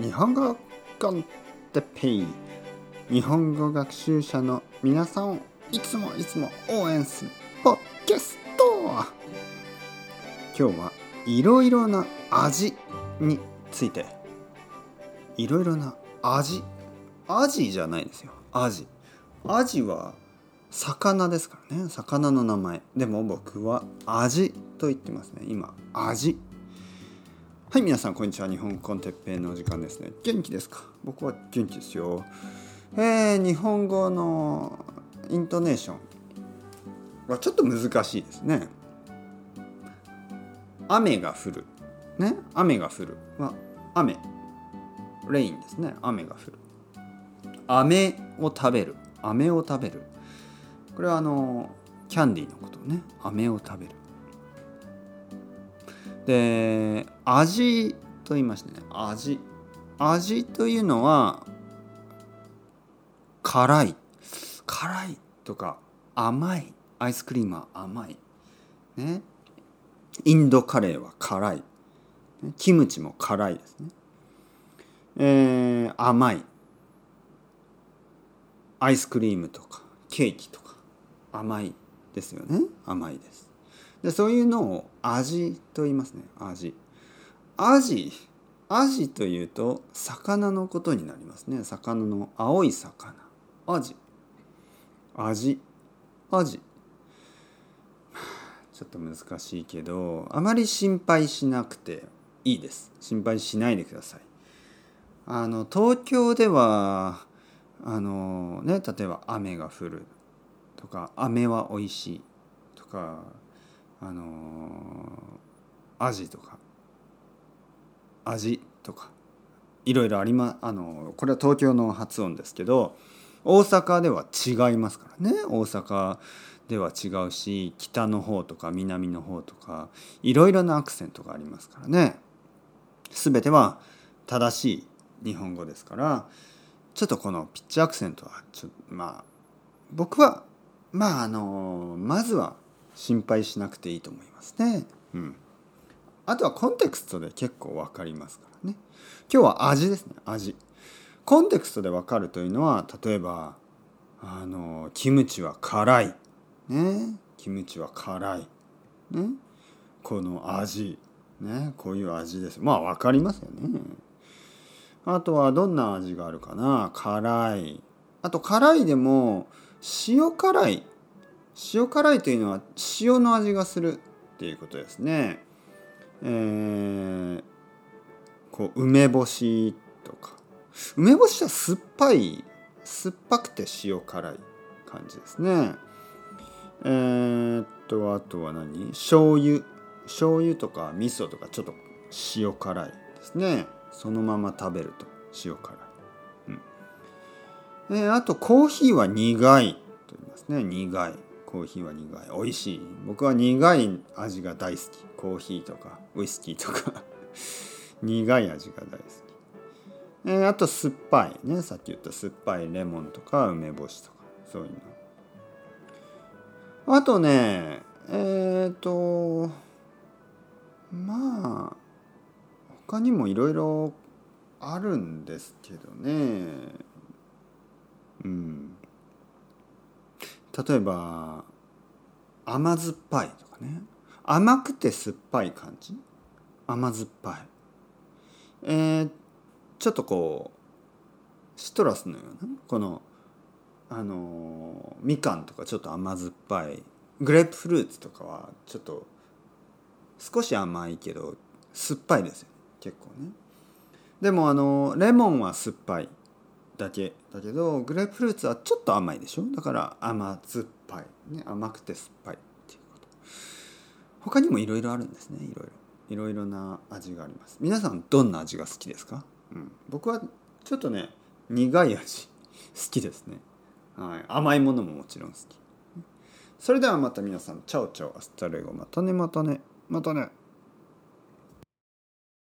日本語コンテペイ。日本語学習者の皆さんをいつもいつも応援するポッキャスト。今日はいろいろな味について。いろいろな味。アジじゃないですよ。アジ。アジは魚ですからね。魚の名前。でも僕は味と言ってますね。今味はい皆さんこんにちは。日本コンテッペイの時間ですね。元気ですか？僕は元気ですよ。えー、日本語のイントネーションはちょっと難しいですね。雨が降る。ね？雨が降る。は雨。レインですね。雨が降る。飴を食べる。飴を食べる。これはあのキャンディーのことね。飴を食べる。で味と言いましてね味。味というのは辛い。辛いとか甘い。アイスクリームは甘い。ね。インドカレーは辛い。キムチも辛いですね。えー、甘い。アイスクリームとかケーキとか。甘いですよね。甘いです。でそういうのを味と言いますね。味。味。味というと魚のことになりますね。魚の青い魚。味。味。味。ちょっと難しいけどあまり心配しなくていいです。心配しないでください。あの東京ではあのね例えば雨が降るとか飴は美味しいとかあのアジとか味とかいろいろありまあのこれは東京の発音ですけど大阪では違いますからね。大阪では違うし北の方とか南の方とかいろいろなアクセントがありますからね。全ては正しい日本語ですからちょっとこのピッチアクセントはちょまあ僕はまああのまずは心配しなくていいと思いますね。うん、あとはコンテクストで結構分かりますからね。今日は味ですね味。コンテクストで分かるというのは例えばあのキムチは辛い。ねキムチは辛い。ねこの味。ねこういう味です。まあ分かりますよね。あとはどんな味があるかな辛い。あと辛いでも塩辛い塩辛いというのは塩の味がするっていうことですね。えー、こう梅干しとか梅干しは酸っぱい酸っぱくて塩辛い感じですね。えー、っとあとは何？醤油醤油とか味噌とかちょっと塩辛いですね。そのまま食べると塩辛い。うんえー、あとコーヒーは苦いと言いますね苦い。コーヒーは苦い。美味しい。僕は苦い味が大好き。コーヒーとかウイスキーとか。苦い味が大好き、えー、あと酸っぱいね。さっき言った酸っぱいレモンとか梅干しとか。そういうの。あとねえっ、ー、とまあ他にもいろいろあるんですけどね。うん。例えば甘酸っぱいとかね。甘くて酸っぱい感じ？甘酸っぱい。えー、ちょっとこうシトラスのような？このあのみかんとかちょっと甘酸っぱい。グレープフルーツとかはちょっと少し甘いけど酸っぱいですよ結構ね。でもあのレモンは酸っぱいだけ。だけどグレープフルーツはちょっと甘いでしょ？だから甘酸っぱい、ね、甘くて酸っぱい。他にもいろいろあるんですね。いろいろいろいろな味があります。皆さんどんな味が好きですか、うん、僕はちょっとね苦い味好きですね、はい、甘いものももちろん好き。それではまた皆さん ciao ciao hasta luego またねまたねまたね。